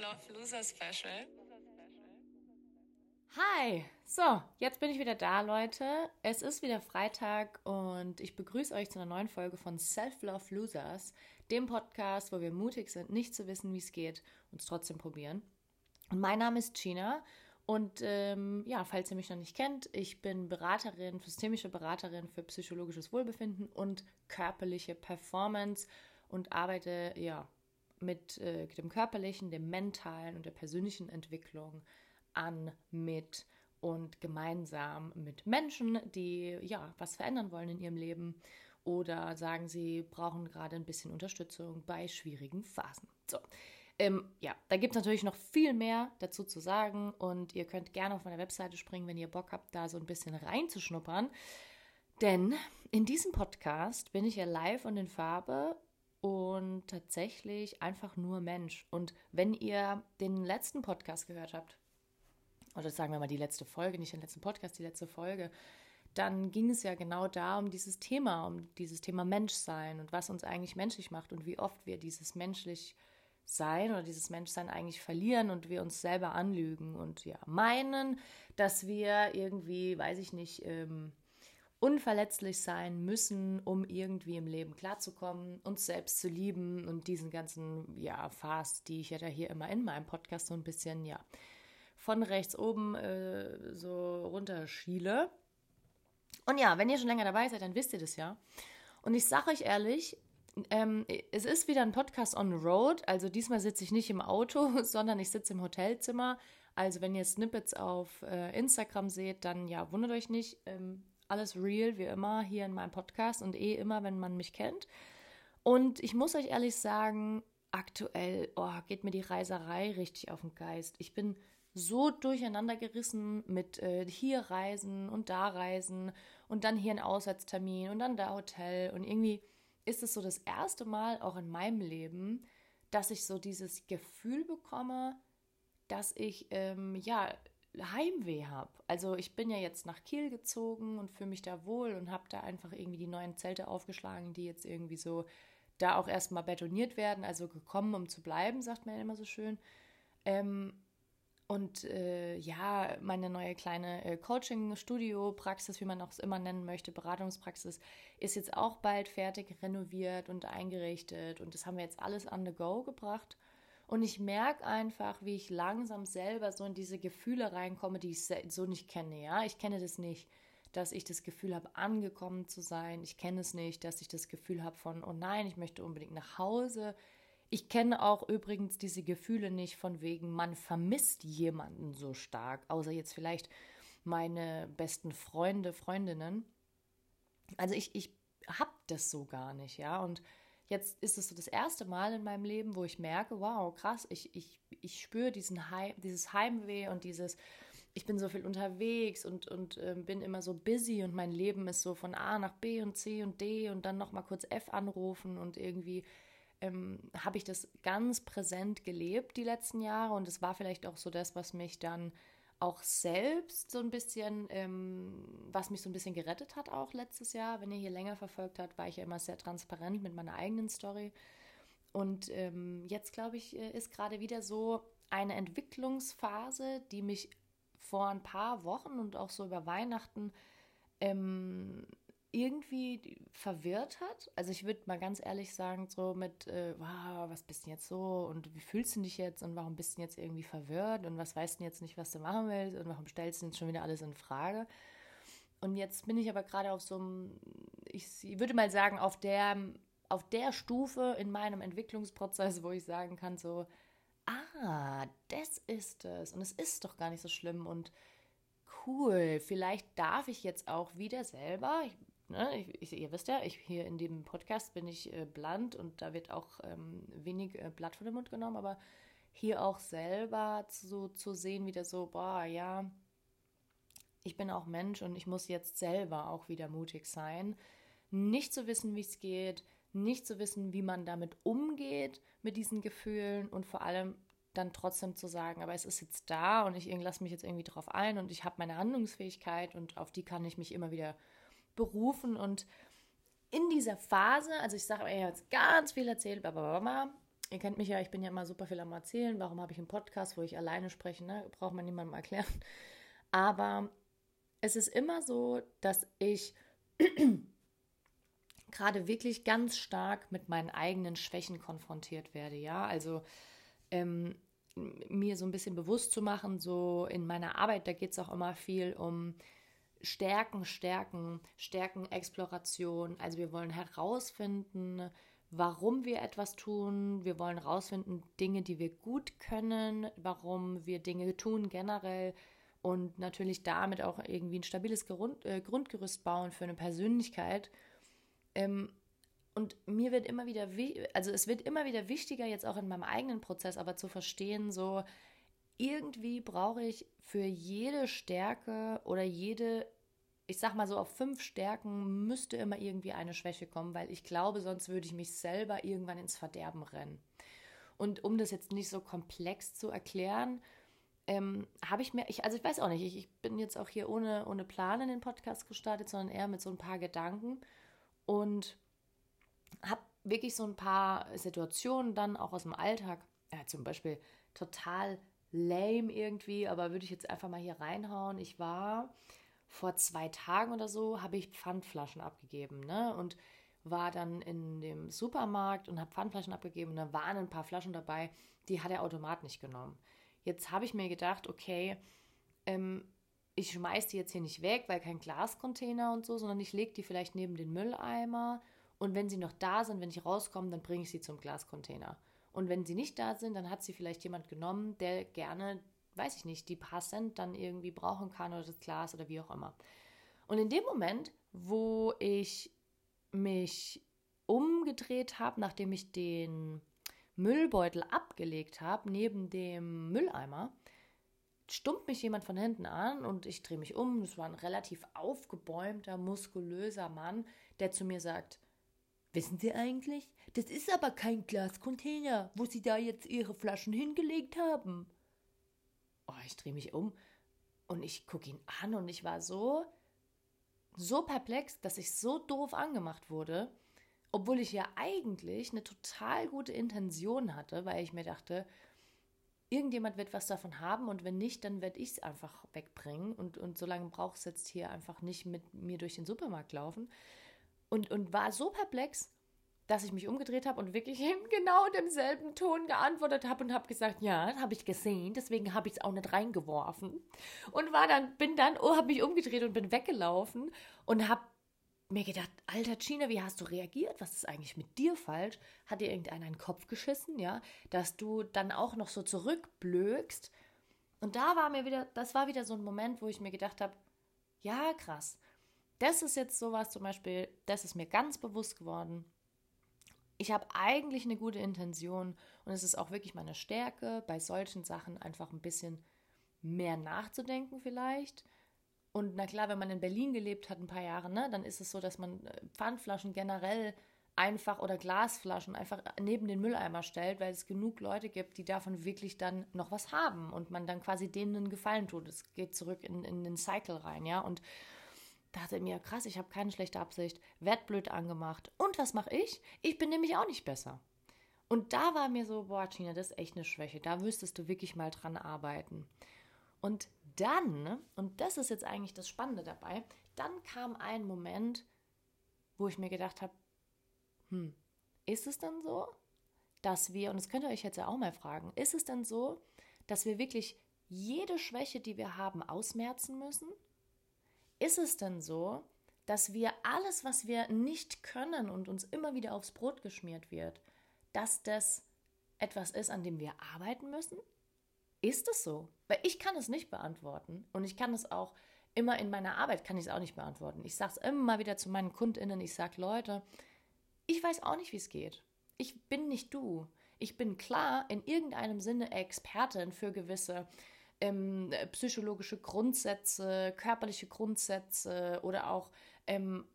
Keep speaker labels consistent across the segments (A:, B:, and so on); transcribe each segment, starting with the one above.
A: Self-Love Loser Special.
B: Hi! So, jetzt bin ich wieder da, Leute. Es ist wieder Freitag und ich begrüße euch zu einer neuen Folge von Self-Love Losers, dem Podcast, wo wir mutig sind, nicht zu wissen, wie es geht, und es trotzdem probieren. Und mein Name ist Gina und ähm, ja, falls ihr mich noch nicht kennt, ich bin Beraterin, systemische Beraterin für psychologisches Wohlbefinden und körperliche Performance und arbeite ja mit äh, dem körperlichen, dem mentalen und der persönlichen Entwicklung an, mit und gemeinsam mit Menschen, die ja was verändern wollen in ihrem Leben oder sagen, sie brauchen gerade ein bisschen Unterstützung bei schwierigen Phasen. So, ähm, ja, da gibt es natürlich noch viel mehr dazu zu sagen und ihr könnt gerne auf meine Webseite springen, wenn ihr Bock habt, da so ein bisschen reinzuschnuppern. Denn in diesem Podcast bin ich ja live und in Farbe und tatsächlich einfach nur Mensch. Und wenn ihr den letzten Podcast gehört habt, oder sagen wir mal die letzte Folge, nicht den letzten Podcast, die letzte Folge, dann ging es ja genau da um dieses Thema, um dieses Thema Menschsein und was uns eigentlich menschlich macht und wie oft wir dieses menschlich sein oder dieses Menschsein eigentlich verlieren und wir uns selber anlügen und ja meinen, dass wir irgendwie, weiß ich nicht, ähm, unverletzlich sein müssen, um irgendwie im Leben klarzukommen, uns selbst zu lieben und diesen ganzen ja Fast, die ich ja da hier immer in meinem Podcast so ein bisschen ja von rechts oben äh, so runterschiele. Und ja, wenn ihr schon länger dabei seid, dann wisst ihr das ja. Und ich sage euch ehrlich, ähm, es ist wieder ein Podcast on the road. Also diesmal sitze ich nicht im Auto, sondern ich sitze im Hotelzimmer. Also wenn ihr Snippets auf äh, Instagram seht, dann ja, wundert euch nicht. Ähm, alles real, wie immer, hier in meinem Podcast und eh immer, wenn man mich kennt. Und ich muss euch ehrlich sagen, aktuell oh, geht mir die Reiserei richtig auf den Geist. Ich bin so durcheinander gerissen mit äh, hier Reisen und da Reisen und dann hier ein Auswärtstermin und dann da Hotel und irgendwie ist es so das erste Mal auch in meinem Leben, dass ich so dieses Gefühl bekomme, dass ich ähm, ja Heimweh habe. Also ich bin ja jetzt nach Kiel gezogen und fühle mich da wohl und habe da einfach irgendwie die neuen Zelte aufgeschlagen, die jetzt irgendwie so da auch erstmal betoniert werden, also gekommen, um zu bleiben, sagt man ja immer so schön. Ähm, und äh, ja, meine neue kleine äh, Coaching-Studio-Praxis, wie man auch es immer nennen möchte, Beratungspraxis, ist jetzt auch bald fertig renoviert und eingerichtet. Und das haben wir jetzt alles on the go gebracht. Und ich merke einfach, wie ich langsam selber so in diese Gefühle reinkomme, die ich so nicht kenne. Ja, ich kenne das nicht, dass ich das Gefühl habe, angekommen zu sein. Ich kenne es nicht, dass ich das Gefühl habe von, oh nein, ich möchte unbedingt nach Hause. Ich kenne auch übrigens diese Gefühle nicht von wegen, man vermisst jemanden so stark, außer jetzt vielleicht meine besten Freunde, Freundinnen. Also ich, ich habe das so gar nicht, ja. Und jetzt ist es so das erste Mal in meinem Leben, wo ich merke, wow, krass, ich, ich, ich spüre diesen Heim, dieses Heimweh und dieses, ich bin so viel unterwegs und, und äh, bin immer so busy und mein Leben ist so von A nach B und C und D und dann nochmal kurz F anrufen und irgendwie ähm, habe ich das ganz präsent gelebt die letzten Jahre und es war vielleicht auch so das, was mich dann auch selbst so ein bisschen, ähm, was mich so ein bisschen gerettet hat auch letztes Jahr. Wenn ihr hier länger verfolgt habt, war ich ja immer sehr transparent mit meiner eigenen Story. Und ähm, jetzt, glaube ich, äh, ist gerade wieder so eine Entwicklungsphase, die mich vor ein paar Wochen und auch so über Weihnachten ähm, irgendwie verwirrt hat. Also ich würde mal ganz ehrlich sagen, so mit, äh, wow, was bist du jetzt so? Und wie fühlst du dich jetzt? Und warum bist du jetzt irgendwie verwirrt? Und was weißt du jetzt nicht, was du machen willst? Und warum stellst du jetzt schon wieder alles in Frage? Und jetzt bin ich aber gerade auf so einem, ich, ich würde mal sagen, auf der, auf der Stufe in meinem Entwicklungsprozess, wo ich sagen kann, so, ah, das ist es. Und es ist doch gar nicht so schlimm. Und cool, vielleicht darf ich jetzt auch wieder selber, ich Ne, ich, ich, ihr wisst ja, ich hier in dem Podcast bin ich äh, blunt und da wird auch ähm, wenig äh, Blatt von dem Mund genommen, aber hier auch selber zu, zu sehen, wieder so, boah, ja, ich bin auch Mensch und ich muss jetzt selber auch wieder mutig sein, nicht zu wissen, wie es geht, nicht zu wissen, wie man damit umgeht mit diesen Gefühlen und vor allem dann trotzdem zu sagen, aber es ist jetzt da und ich lasse mich jetzt irgendwie drauf ein und ich habe meine Handlungsfähigkeit und auf die kann ich mich immer wieder berufen und in dieser Phase, also ich sage, ich habe jetzt ganz viel erzählt, blablabla, Ihr kennt mich ja, ich bin ja immer super viel am Erzählen. Warum habe ich einen Podcast, wo ich alleine spreche? Ne? Braucht man niemandem erklären. Aber es ist immer so, dass ich gerade wirklich ganz stark mit meinen eigenen Schwächen konfrontiert werde. Ja, also ähm, mir so ein bisschen bewusst zu machen, so in meiner Arbeit, da geht es auch immer viel um Stärken, Stärken, Stärken, Exploration. Also wir wollen herausfinden, warum wir etwas tun. Wir wollen herausfinden, Dinge, die wir gut können, warum wir Dinge tun generell und natürlich damit auch irgendwie ein stabiles Grund, äh, Grundgerüst bauen für eine Persönlichkeit. Ähm, und mir wird immer wieder, also es wird immer wieder wichtiger, jetzt auch in meinem eigenen Prozess, aber zu verstehen, so irgendwie brauche ich für jede Stärke oder jede, ich sag mal so, auf fünf Stärken müsste immer irgendwie eine Schwäche kommen, weil ich glaube, sonst würde ich mich selber irgendwann ins Verderben rennen. Und um das jetzt nicht so komplex zu erklären, ähm, habe ich mir, ich, also ich weiß auch nicht, ich, ich bin jetzt auch hier ohne, ohne Plan in den Podcast gestartet, sondern eher mit so ein paar Gedanken und habe wirklich so ein paar Situationen dann auch aus dem Alltag, ja, zum Beispiel total lame irgendwie, aber würde ich jetzt einfach mal hier reinhauen. Ich war vor zwei Tagen oder so, habe ich Pfandflaschen abgegeben, ne? Und war dann in dem Supermarkt und habe Pfandflaschen abgegeben und da waren ein paar Flaschen dabei, die hat der Automat nicht genommen. Jetzt habe ich mir gedacht, okay, ähm, ich schmeiß die jetzt hier nicht weg, weil kein Glascontainer und so, sondern ich lege die vielleicht neben den Mülleimer und wenn sie noch da sind, wenn ich rauskomme, dann bringe ich sie zum Glascontainer. Und wenn sie nicht da sind, dann hat sie vielleicht jemand genommen, der gerne, weiß ich nicht, die paar Cent dann irgendwie brauchen kann oder das Glas oder wie auch immer. Und in dem Moment, wo ich mich umgedreht habe, nachdem ich den Müllbeutel abgelegt habe, neben dem Mülleimer, stummt mich jemand von hinten an und ich drehe mich um. Es war ein relativ aufgebäumter, muskulöser Mann, der zu mir sagt, Wissen Sie eigentlich, das ist aber kein Glascontainer, wo Sie da jetzt Ihre Flaschen hingelegt haben. Oh, ich drehe mich um und ich gucke ihn an und ich war so, so perplex, dass ich so doof angemacht wurde, obwohl ich ja eigentlich eine total gute Intention hatte, weil ich mir dachte, irgendjemand wird was davon haben und wenn nicht, dann werde ich es einfach wegbringen und, und so lange braucht es jetzt hier einfach nicht mit mir durch den Supermarkt laufen und, und war so perplex, dass ich mich umgedreht habe und wirklich in genau demselben Ton geantwortet habe und habe gesagt, ja, habe ich gesehen, deswegen habe ich es auch nicht reingeworfen. Und war dann, bin dann, oh, habe mich umgedreht und bin weggelaufen und habe mir gedacht, alter Gina, wie hast du reagiert? Was ist eigentlich mit dir falsch? Hat dir irgendeiner einen Kopf geschissen, ja? Dass du dann auch noch so zurückblökst. Und da war mir wieder, das war wieder so ein Moment, wo ich mir gedacht habe, ja, krass. Das ist jetzt sowas zum Beispiel, das ist mir ganz bewusst geworden. Ich habe eigentlich eine gute Intention und es ist auch wirklich meine Stärke, bei solchen Sachen einfach ein bisschen mehr nachzudenken vielleicht. Und na klar, wenn man in Berlin gelebt hat ein paar Jahre, ne, dann ist es so, dass man äh, Pfandflaschen generell einfach oder Glasflaschen einfach neben den Mülleimer stellt, weil es genug Leute gibt, die davon wirklich dann noch was haben und man dann quasi denen einen Gefallen tut. Es geht zurück in, in den Cycle rein, ja. Und dachte mir, krass, ich habe keine schlechte Absicht, werd blöd angemacht. Und was mache ich? Ich bin nämlich auch nicht besser. Und da war mir so, boah, Tina, das ist echt eine Schwäche. Da müsstest du wirklich mal dran arbeiten. Und dann, und das ist jetzt eigentlich das Spannende dabei, dann kam ein Moment, wo ich mir gedacht habe, hm, ist es denn so, dass wir, und das könnt ihr euch jetzt ja auch mal fragen, ist es denn so, dass wir wirklich jede Schwäche, die wir haben, ausmerzen müssen? Ist es denn so, dass wir alles, was wir nicht können und uns immer wieder aufs Brot geschmiert wird, dass das etwas ist, an dem wir arbeiten müssen? Ist es so? Weil ich kann es nicht beantworten und ich kann es auch immer in meiner Arbeit kann ich es auch nicht beantworten. Ich sage es immer wieder zu meinen KundInnen, ich sage, Leute, ich weiß auch nicht, wie es geht. Ich bin nicht du. Ich bin klar in irgendeinem Sinne Expertin für gewisse ähm, psychologische Grundsätze, körperliche Grundsätze oder auch ähm,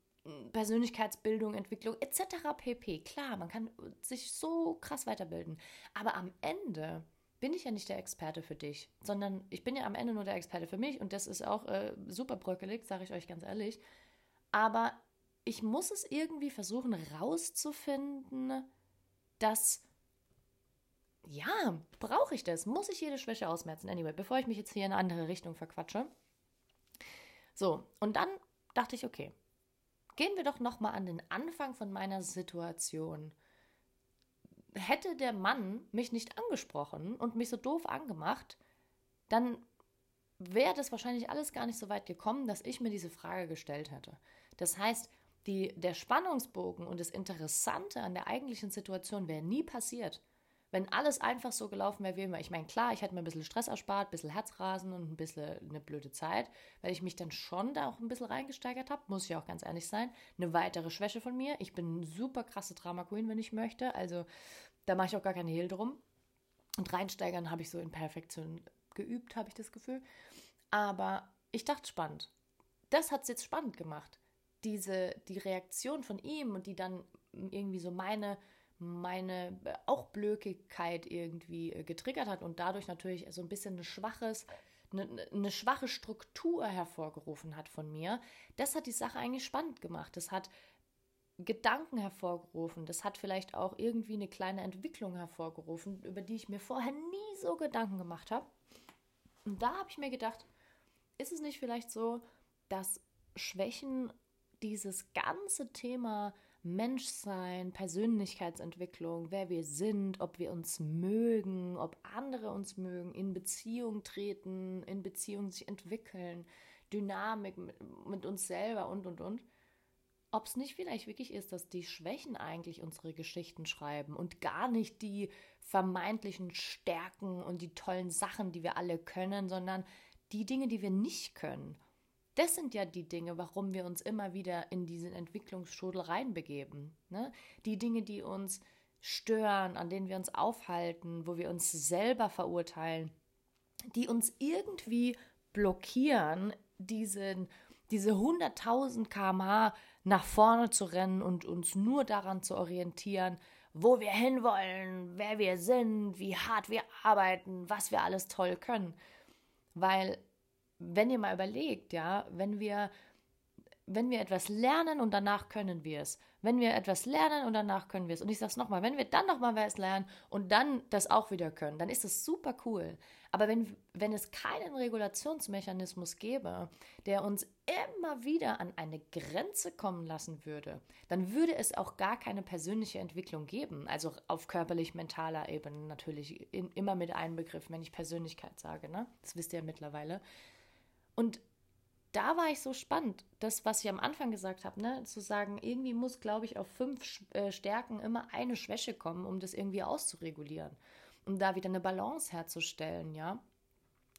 B: Persönlichkeitsbildung, Entwicklung etc. pp. Klar, man kann sich so krass weiterbilden. Aber am Ende bin ich ja nicht der Experte für dich, sondern ich bin ja am Ende nur der Experte für mich und das ist auch äh, super bröckelig, sage ich euch ganz ehrlich. Aber ich muss es irgendwie versuchen rauszufinden, dass ja, brauche ich das? Muss ich jede Schwäche ausmerzen? Anyway, bevor ich mich jetzt hier in eine andere Richtung verquatsche. So, und dann dachte ich, okay, gehen wir doch noch mal an den Anfang von meiner Situation. Hätte der Mann mich nicht angesprochen und mich so doof angemacht, dann wäre das wahrscheinlich alles gar nicht so weit gekommen, dass ich mir diese Frage gestellt hätte. Das heißt, die, der Spannungsbogen und das Interessante an der eigentlichen Situation wäre nie passiert, wenn alles einfach so gelaufen wäre wie immer. Ich meine, klar, ich hätte mir ein bisschen Stress erspart, ein bisschen Herzrasen und ein bisschen eine blöde Zeit, weil ich mich dann schon da auch ein bisschen reingesteigert habe, muss ich auch ganz ehrlich sein. Eine weitere Schwäche von mir. Ich bin super krasse Drama Queen, wenn ich möchte. Also da mache ich auch gar keine Hehl drum. Und reinsteigern habe ich so in Perfektion geübt, habe ich das Gefühl. Aber ich dachte spannend. Das hat es jetzt spannend gemacht. Diese, die Reaktion von ihm und die dann irgendwie so meine, meine auch Blökigkeit irgendwie äh, getriggert hat und dadurch natürlich so ein bisschen ein schwaches, eine, eine schwache Struktur hervorgerufen hat von mir. Das hat die Sache eigentlich spannend gemacht. Das hat Gedanken hervorgerufen. Das hat vielleicht auch irgendwie eine kleine Entwicklung hervorgerufen, über die ich mir vorher nie so Gedanken gemacht habe. Und da habe ich mir gedacht, ist es nicht vielleicht so, dass Schwächen dieses ganze Thema Menschsein, Persönlichkeitsentwicklung, wer wir sind, ob wir uns mögen, ob andere uns mögen, in Beziehung treten, in Beziehung sich entwickeln, Dynamik mit, uns selber und und und, ob es nicht vielleicht wirklich ist, dass die Schwächen eigentlich unsere Geschichten schreiben und gar nicht die vermeintlichen Stärken und die tollen Sachen, die wir alle können, sondern die Dinge, die wir nicht können. Das sind ja die Dinge, warum wir uns immer wieder in diesen Entwicklungsstrudel reinbegeben. Ne? Die Dinge, die uns stören, an denen wir uns aufhalten, wo wir uns selber verurteilen, die uns irgendwie blockieren, diesen, diese 100.000 km/h nach vorne zu rennen und uns nur daran zu orientieren, wo wir hinwollen, wer wir sind, wie hart wir arbeiten, was wir alles toll können. Weil, wenn ihr mal überlegt, ja, wenn wir, wenn wir etwas lernen und danach können wir es, wenn wir etwas lernen und danach können wir es, und ich sage es nochmal, wenn wir dann nochmal was lernen und dann das auch wieder können, dann ist das super cool. Aber wenn, wenn es keinen Regulationsmechanismus gäbe, der uns immer wieder an eine Grenze kommen lassen würde, dann würde es auch gar keine persönliche Entwicklung geben. Also auf körperlich-mentaler Ebene natürlich in, immer mit Einbegriff, wenn ich Persönlichkeit sage. Ne? Das wisst ihr ja mittlerweile. Und da war ich so spannend, das, was ich am Anfang gesagt habe, ne, zu sagen, irgendwie muss, glaube ich, auf fünf äh, Stärken immer eine Schwäche kommen, um das irgendwie auszuregulieren um da wieder eine Balance herzustellen, ja.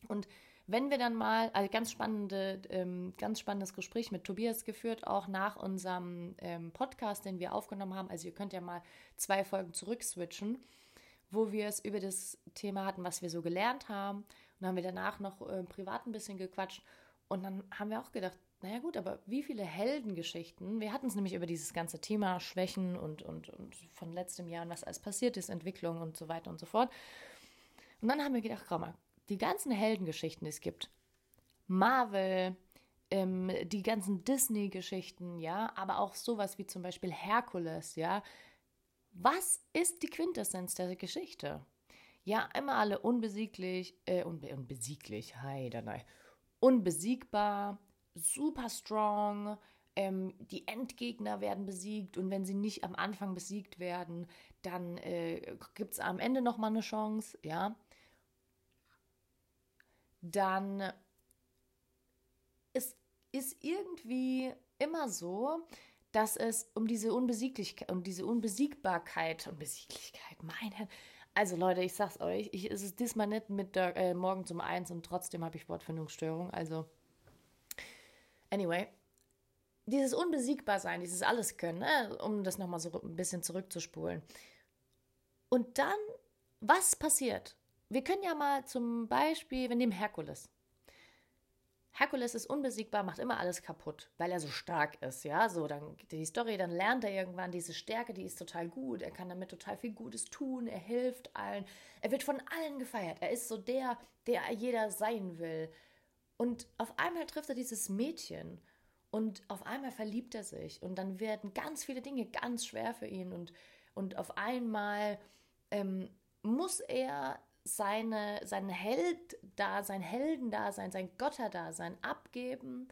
B: Und wenn wir dann mal, also ganz spannende, ähm, ganz spannendes Gespräch mit Tobias geführt, auch nach unserem ähm, Podcast, den wir aufgenommen haben. Also ihr könnt ja mal zwei Folgen zurückswitchen, wo wir es über das Thema hatten, was wir so gelernt haben. Dann haben wir danach noch äh, privat ein bisschen gequatscht. Und dann haben wir auch gedacht, naja gut, aber wie viele Heldengeschichten, wir hatten es nämlich über dieses ganze Thema Schwächen und, und, und von letztem Jahr und was alles passiert ist, Entwicklung und so weiter und so fort. Und dann haben wir gedacht, komm mal, die ganzen Heldengeschichten, die es gibt, Marvel, ähm, die ganzen Disney-Geschichten, ja, aber auch sowas wie zum Beispiel Herkules, ja. Was ist die Quintessenz der Geschichte? Ja, immer alle unbesieglich, äh, unbe unbesieglich, hi, nein, unbesiegbar, super strong. Ähm, die Endgegner werden besiegt und wenn sie nicht am Anfang besiegt werden, dann äh, gibt es am Ende nochmal eine Chance, ja. Dann ist, ist irgendwie immer so, dass es um diese Unbesieglichkeit, um diese Unbesiegbarkeit, Unbesieglichkeit, mein Herr. Also Leute, ich sag's euch, ich, es ist diesmal nicht mit der, äh, morgen zum Eins und trotzdem habe ich Wortfindungsstörung. Also Anyway, dieses Unbesiegbarsein, dieses Alles können, ne, um das nochmal so ein bisschen zurückzuspulen. Und dann, was passiert? Wir können ja mal zum Beispiel, wir nehmen Herkules. Herkules ist unbesiegbar, macht immer alles kaputt, weil er so stark ist, ja, so dann die Story, dann lernt er irgendwann diese Stärke, die ist total gut, er kann damit total viel Gutes tun, er hilft allen, er wird von allen gefeiert, er ist so der, der jeder sein will, und auf einmal trifft er dieses Mädchen und auf einmal verliebt er sich und dann werden ganz viele Dinge ganz schwer für ihn und, und auf einmal ähm, muss er seine, sein Held da, sein Heldendasein, sein Gotterdasein abgeben,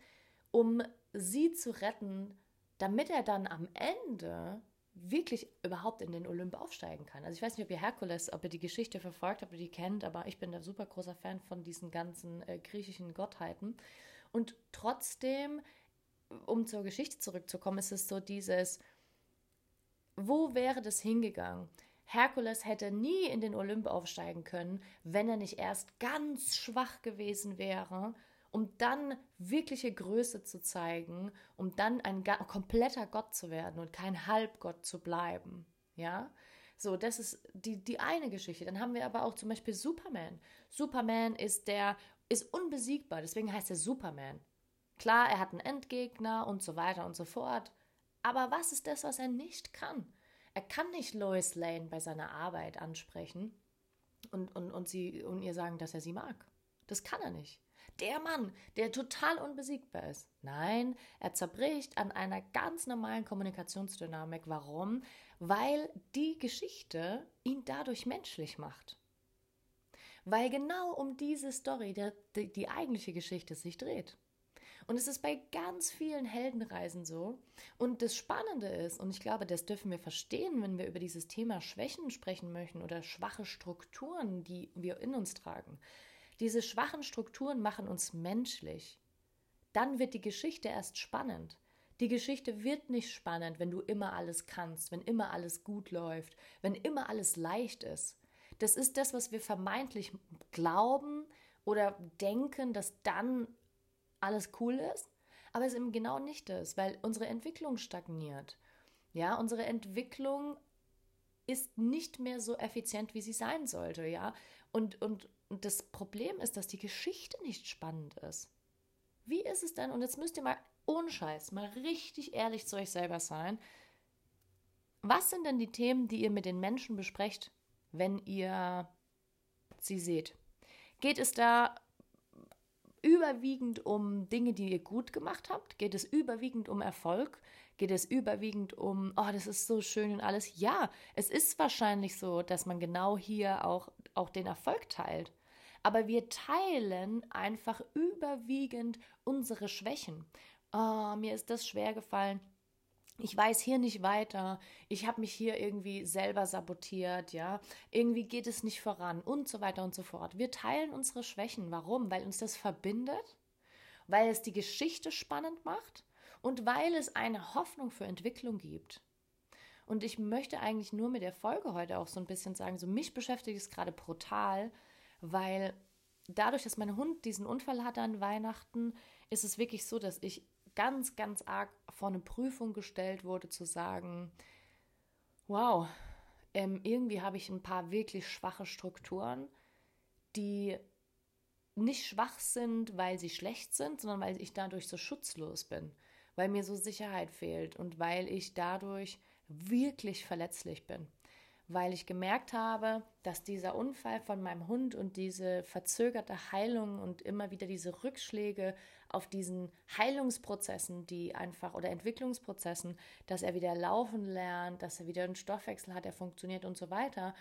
B: um sie zu retten, damit er dann am Ende wirklich überhaupt in den Olymp aufsteigen kann. Also ich weiß nicht, ob ihr Herkules, ob ihr die Geschichte verfolgt, ob ihr die kennt, aber ich bin da super großer Fan von diesen ganzen äh, griechischen Gottheiten. Und trotzdem, um zur Geschichte zurückzukommen, ist es so dieses, wo wäre das hingegangen? Herkules hätte nie in den Olymp aufsteigen können, wenn er nicht erst ganz schwach gewesen wäre, um dann wirkliche Größe zu zeigen, um dann ein kompletter Gott zu werden und kein Halbgott zu bleiben. Ja, so, das ist die, die eine Geschichte. Dann haben wir aber auch zum Beispiel Superman. Superman ist der, ist unbesiegbar, deswegen heißt er Superman. Klar, er hat einen Endgegner und so weiter und so fort. Aber was ist das, was er nicht kann? Er kann nicht Lois Lane bei seiner Arbeit ansprechen und, und, und, sie, und ihr sagen, dass er sie mag. Das kann er nicht. Der Mann, der total unbesiegbar ist. Nein, er zerbricht an einer ganz normalen Kommunikationsdynamik. Warum? Weil die Geschichte ihn dadurch menschlich macht. Weil genau um diese Story die, die eigentliche Geschichte sich dreht. Und es ist bei ganz vielen Heldenreisen so. Und das Spannende ist, und ich glaube, das dürfen wir verstehen, wenn wir über dieses Thema Schwächen sprechen möchten oder schwache Strukturen, die wir in uns tragen. Diese schwachen Strukturen machen uns menschlich. Dann wird die Geschichte erst spannend. Die Geschichte wird nicht spannend, wenn du immer alles kannst, wenn immer alles gut läuft, wenn immer alles leicht ist. Das ist das, was wir vermeintlich glauben oder denken, dass dann alles cool ist, aber es eben genau nicht ist, weil unsere Entwicklung stagniert. Ja, unsere Entwicklung ist nicht mehr so effizient, wie sie sein sollte, ja. Und, und, und das Problem ist, dass die Geschichte nicht spannend ist. Wie ist es denn? Und jetzt müsst ihr mal ohne Scheiß, mal richtig ehrlich zu euch selber sein. Was sind denn die Themen, die ihr mit den Menschen besprecht, wenn ihr sie seht? Geht es da überwiegend um Dinge, die ihr gut gemacht habt? Geht es überwiegend um Erfolg? Geht es überwiegend um, oh, das ist so schön und alles? Ja, es ist wahrscheinlich so, dass man genau hier auch, auch den Erfolg teilt. Aber wir teilen einfach überwiegend unsere Schwächen. Oh, mir ist das schwer gefallen ich weiß hier nicht weiter, ich habe mich hier irgendwie selber sabotiert, ja, irgendwie geht es nicht voran und so weiter und so fort. Wir teilen unsere Schwächen. Warum? Weil uns das verbindet, weil es die Geschichte spannend macht und weil es eine Hoffnung für Entwicklung gibt. Und ich möchte eigentlich nur mit der Folge heute auch so ein bisschen sagen, so mich beschäftigt es gerade brutal, weil dadurch, dass mein Hund diesen Unfall hatte an Weihnachten, ist es wirklich so, dass ich ganz, ganz arg vor eine Prüfung gestellt wurde, zu sagen, wow, ähm, irgendwie habe ich ein paar wirklich schwache Strukturen, die nicht schwach sind, weil sie schlecht sind, sondern weil ich dadurch so schutzlos bin, weil mir so Sicherheit fehlt und weil ich dadurch wirklich verletzlich bin. Weil ich gemerkt habe, dass dieser Unfall von meinem Hund und diese verzögerte Heilung und immer wieder diese Rückschläge auf diesen Heilungsprozessen, die einfach oder Entwicklungsprozessen, dass er wieder laufen lernt, dass er wieder einen Stoffwechsel hat, der funktioniert und so weiter,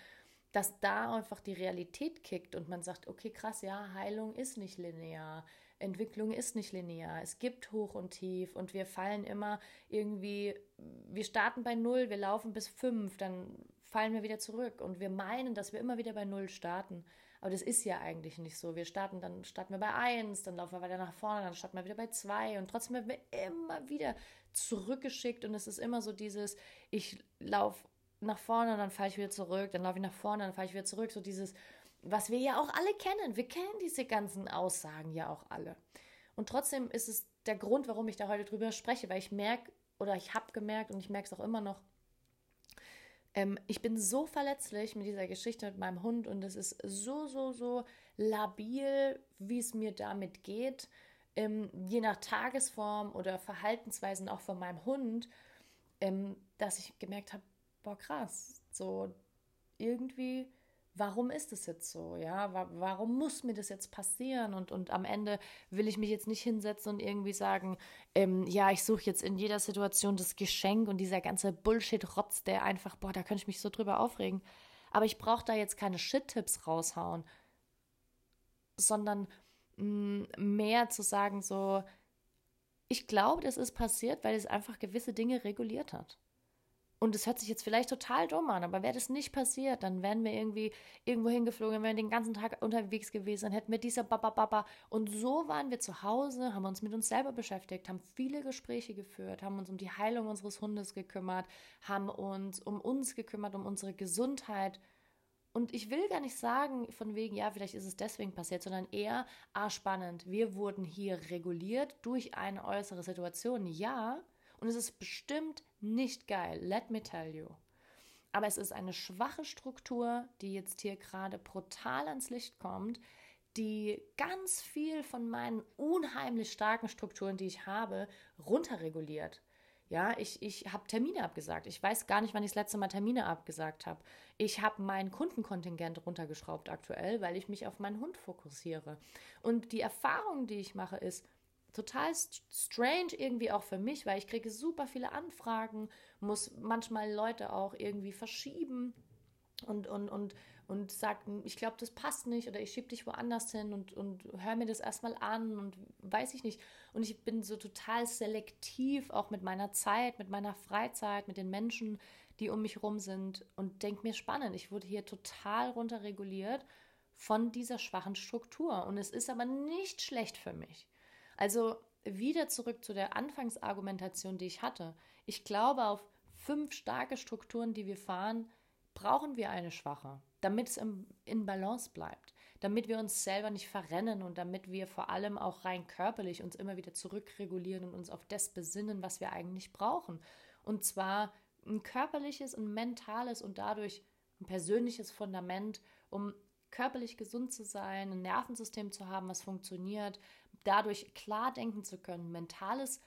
B: dass da einfach die Realität kickt und man sagt, okay, krass, ja, Heilung ist nicht linear. Entwicklung ist nicht linear. Es gibt Hoch und Tief und wir fallen immer irgendwie, wir starten bei null, wir laufen bis fünf, dann fallen wir wieder zurück und wir meinen, dass wir immer wieder bei Null starten. Aber das ist ja eigentlich nicht so. Wir starten, dann starten wir bei 1, dann laufen wir weiter nach vorne, dann starten wir wieder bei 2 und trotzdem werden wir immer wieder zurückgeschickt und es ist immer so dieses, ich laufe nach vorne, dann falle ich wieder zurück, dann laufe ich nach vorne, dann falle ich wieder zurück. So dieses, was wir ja auch alle kennen. Wir kennen diese ganzen Aussagen ja auch alle. Und trotzdem ist es der Grund, warum ich da heute drüber spreche, weil ich merke oder ich habe gemerkt und ich merke es auch immer noch, ähm, ich bin so verletzlich mit dieser Geschichte mit meinem Hund und es ist so, so, so labil, wie es mir damit geht. Ähm, je nach Tagesform oder Verhaltensweisen auch von meinem Hund, ähm, dass ich gemerkt habe, boah krass, so irgendwie warum ist es jetzt so? Ja, warum muss mir das jetzt passieren? Und, und am Ende will ich mich jetzt nicht hinsetzen und irgendwie sagen, ähm, ja, ich suche jetzt in jeder Situation das Geschenk und dieser ganze Bullshit-Rotz, der einfach, boah, da könnte ich mich so drüber aufregen. Aber ich brauche da jetzt keine Shit-Tipps raushauen, sondern mh, mm, mehr zu sagen, so, ich glaube, das ist passiert, weil es einfach gewisse Dinge reguliert hat. Und es hört sich jetzt vielleicht total dumm an, aber wäre das nicht passiert, dann wären wir irgendwie irgendwo hingeflogen, wären den ganzen Tag unterwegs gewesen, dann hätten wir dieser Baba Baba. Und so waren wir zu Hause, haben uns mit uns selber beschäftigt, haben viele Gespräche geführt, haben uns um die Heilung unseres Hundes gekümmert, haben uns um uns gekümmert, um unsere Gesundheit. Und ich will gar nicht sagen, von wegen, ja, vielleicht ist es deswegen passiert, sondern eher, ah, spannend, wir wurden hier reguliert durch eine äußere Situation, ja, und es ist bestimmt nicht geil, let me tell you. Aber es ist eine schwache Struktur, die jetzt hier gerade brutal ans Licht kommt, die ganz viel von meinen unheimlich starken Strukturen, die ich habe, runterreguliert. Ja, ich, ich habe Termine abgesagt. Ich weiß gar nicht, wann ich das letzte Mal Termine abgesagt habe. Ich habe mein Kundenkontingent runtergeschraubt aktuell, weil ich mich auf meinen Hund fokussiere. Und die Erfahrung, die ich mache, ist, total strange irgendwie auch für mich, weil ich kriege super viele Anfragen, muss manchmal Leute auch irgendwie verschieben und, und, und, und sagen, ich glaube, das passt nicht oder ich schiebe dich woanders hin und, und hör mir das erstmal an und weiß ich nicht. Und ich bin so total selektiv auch mit meiner Zeit, mit meiner Freizeit, mit den Menschen, die um mich rum sind und denke mir spannend. Ich wurde hier total runterreguliert von dieser schwachen Struktur und es ist aber nicht schlecht für mich. Also wieder zurück zu der Anfangsargumentation, die ich hatte. Ich glaube, auf fünf starke Strukturen, die wir fahren, brauchen wir eine schwache, damit es im, in Balance bleibt, damit wir uns selber nicht verrennen und damit wir vor allem auch rein körperlich uns immer wieder zurückregulieren und uns auf das besinnen, was wir eigentlich brauchen. Und zwar ein körperliches und mentales und dadurch ein persönliches Fundament, um körperlich gesund zu sein, ein Nervensystem zu haben, was funktioniert, dadurch klar denken zu können, mentales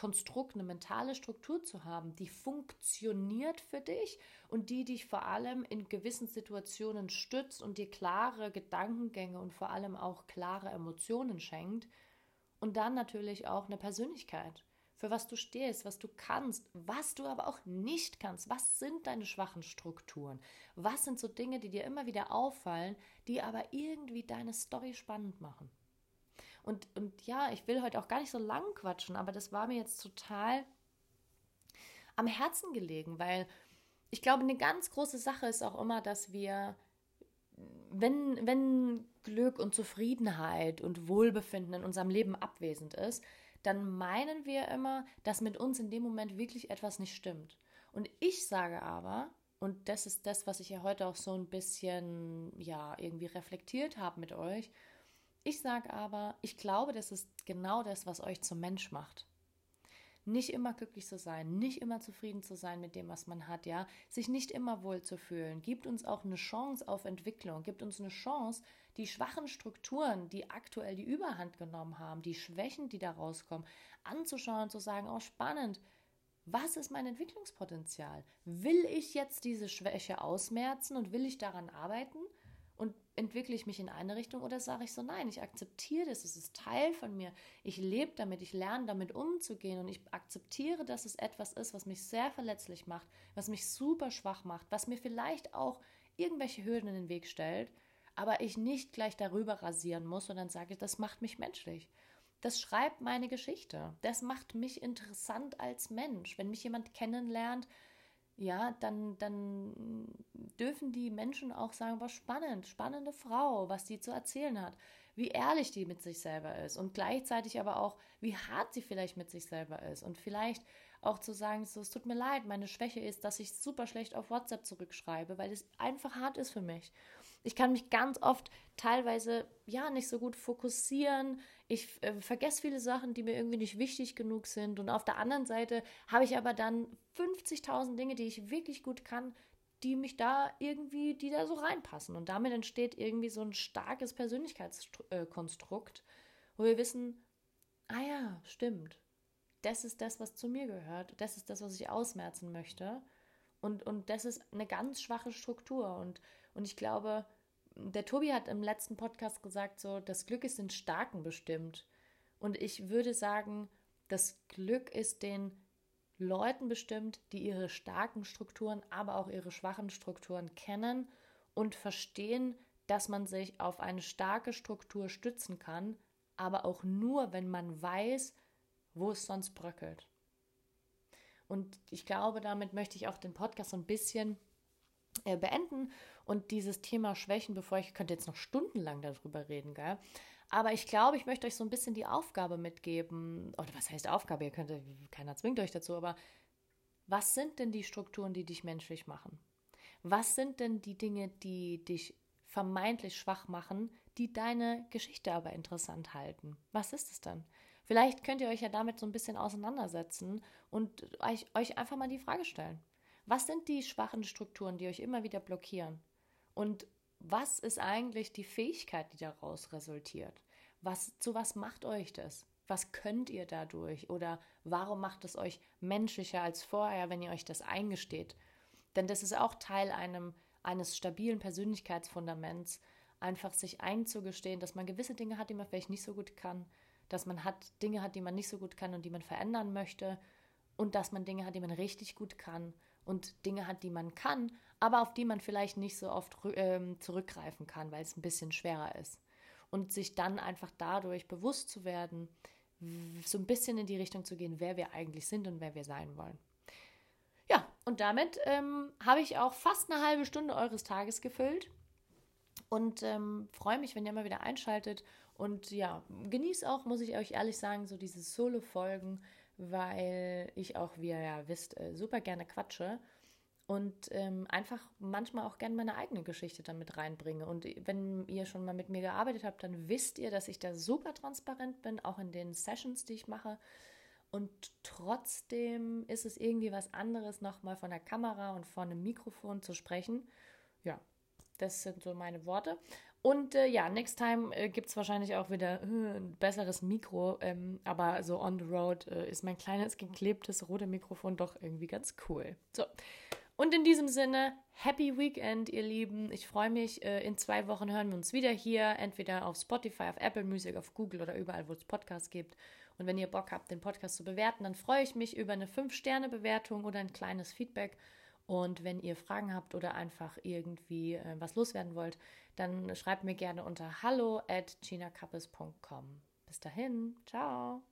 B: Konstrukt, eine mentale Struktur zu haben, die funktioniert für dich und die dich vor allem in gewissen Situationen stützt und dir klare Gedankengänge und vor allem auch klare Emotionen schenkt. Und dann natürlich auch eine Persönlichkeit, für was du stehst, was du kannst, was du aber auch nicht kannst. Was sind deine schwachen Strukturen? Was sind so Dinge, die dir immer wieder auffallen, die aber irgendwie deine Story spannend machen? Und, und ja, ich will heute auch gar nicht so lang quatschen, aber das war mir jetzt total am Herzen gelegen, weil ich glaube, eine ganz große Sache ist auch immer, dass wir, wenn, wenn Glück und Zufriedenheit und Wohlbefinden in unserem Leben abwesend ist, dann meinen wir immer, dass mit uns in dem Moment wirklich etwas nicht stimmt. Und ich sage aber, und das ist das, was ich ja heute auch so ein bisschen, ja, irgendwie reflektiert habe mit euch, ich sage aber, ich glaube, das ist genau das, was euch zum Mensch macht. Nicht immer glücklich zu sein, nicht immer zufrieden zu sein mit dem, was man hat, ja, sich nicht immer wohl zu fühlen, gibt uns auch eine Chance auf Entwicklung, gibt uns eine Chance, die schwachen Strukturen, die aktuell die Überhand genommen haben, die Schwächen, die da rauskommen, anzuschauen und zu sagen, oh spannend, was ist mein Entwicklungspotenzial? Will ich jetzt diese Schwäche ausmerzen und will ich daran arbeiten? Und entwickle ich mich in eine Richtung oder sage ich so, nein, ich akzeptiere das, es ist Teil von mir, ich lebe damit, ich lerne damit umzugehen und ich akzeptiere, dass es etwas ist, was mich sehr verletzlich macht, was mich super schwach macht, was mir vielleicht auch irgendwelche Hürden in den Weg stellt, aber ich nicht gleich darüber rasieren muss, sondern sage, das macht mich menschlich. Das schreibt meine Geschichte. Das macht mich interessant als Mensch. Wenn mich jemand kennenlernt, ja, dann, dann dürfen die Menschen auch sagen, was spannend, spannende Frau, was sie zu erzählen hat, wie ehrlich die mit sich selber ist und gleichzeitig aber auch, wie hart sie vielleicht mit sich selber ist und vielleicht auch zu sagen, so, es tut mir leid, meine Schwäche ist, dass ich super schlecht auf WhatsApp zurückschreibe, weil es einfach hart ist für mich. Ich kann mich ganz oft teilweise ja nicht so gut fokussieren. Ich äh, vergesse viele Sachen, die mir irgendwie nicht wichtig genug sind. Und auf der anderen Seite habe ich aber dann 50.000 Dinge, die ich wirklich gut kann, die mich da irgendwie, die da so reinpassen. Und damit entsteht irgendwie so ein starkes Persönlichkeitskonstrukt, wo wir wissen, ah ja, stimmt. Das ist das, was zu mir gehört. Das ist das, was ich ausmerzen möchte. Und, und das ist eine ganz schwache Struktur. Und, und ich glaube, der Tobi hat im letzten Podcast gesagt, so, das Glück ist den Starken bestimmt. Und ich würde sagen, das Glück ist den Leuten bestimmt, die ihre starken Strukturen, aber auch ihre schwachen Strukturen kennen und verstehen, dass man sich auf eine starke Struktur stützen kann, aber auch nur, wenn man weiß, wo es sonst bröckelt. Und ich glaube, damit möchte ich auch den Podcast so ein bisschen äh, beenden und dieses Thema Schwächen, bevor ich könnte jetzt noch stundenlang darüber reden, gell? Aber ich glaube, ich möchte euch so ein bisschen die Aufgabe mitgeben, oder was heißt Aufgabe? Ihr könnt, keiner zwingt euch dazu, aber was sind denn die Strukturen, die dich menschlich machen? Was sind denn die Dinge, die dich vermeintlich schwach machen, die deine Geschichte aber interessant halten? Was ist es dann? Vielleicht könnt ihr euch ja damit so ein bisschen auseinandersetzen und euch, euch einfach mal die Frage stellen. Was sind die schwachen Strukturen, die euch immer wieder blockieren? Und was ist eigentlich die Fähigkeit, die daraus resultiert? Was, zu was macht euch das? Was könnt ihr dadurch? Oder warum macht es euch menschlicher als vorher, wenn ihr euch das eingesteht? Denn das ist auch Teil einem, eines stabilen Persönlichkeitsfundaments, einfach sich einzugestehen, dass man gewisse Dinge hat, die man vielleicht nicht so gut kann, dass man hat Dinge hat, die man nicht so gut kann und die man verändern möchte und dass man Dinge hat, die man richtig gut kann und Dinge hat, die man kann, aber auf die man vielleicht nicht so oft ähm, zurückgreifen kann, weil es ein bisschen schwerer ist. Und sich dann einfach dadurch bewusst zu werden, so ein bisschen in die Richtung zu gehen, wer wir eigentlich sind und wer wir sein wollen. Ja, und damit ähm, habe ich auch fast eine halbe Stunde eures Tages gefüllt und ähm, freue mich, wenn ihr mal wieder einschaltet. Und ja, genieße auch, muss ich euch ehrlich sagen, so diese Solo-Folgen weil ich auch, wie ihr ja wisst, äh, super gerne quatsche und ähm, einfach manchmal auch gerne meine eigene Geschichte damit reinbringe. Und wenn ihr schon mal mit mir gearbeitet habt, dann wisst ihr, dass ich da super transparent bin, auch in den Sessions, die ich mache. Und trotzdem ist es irgendwie was anderes, nochmal von der Kamera und von einem Mikrofon zu sprechen. Ja, das sind so meine Worte. Und äh, ja, next time äh, gibt es wahrscheinlich auch wieder äh, ein besseres Mikro. Ähm, aber so on the road äh, ist mein kleines geklebtes rote Mikrofon doch irgendwie ganz cool. So. Und in diesem Sinne, Happy Weekend, ihr Lieben. Ich freue mich. Äh, in zwei Wochen hören wir uns wieder hier. Entweder auf Spotify, auf Apple Music, auf Google oder überall, wo es Podcasts gibt. Und wenn ihr Bock habt, den Podcast zu bewerten, dann freue ich mich über eine 5-Sterne-Bewertung oder ein kleines Feedback. Und wenn ihr Fragen habt oder einfach irgendwie äh, was loswerden wollt, dann schreibt mir gerne unter hallo at. Bis dahin, ciao.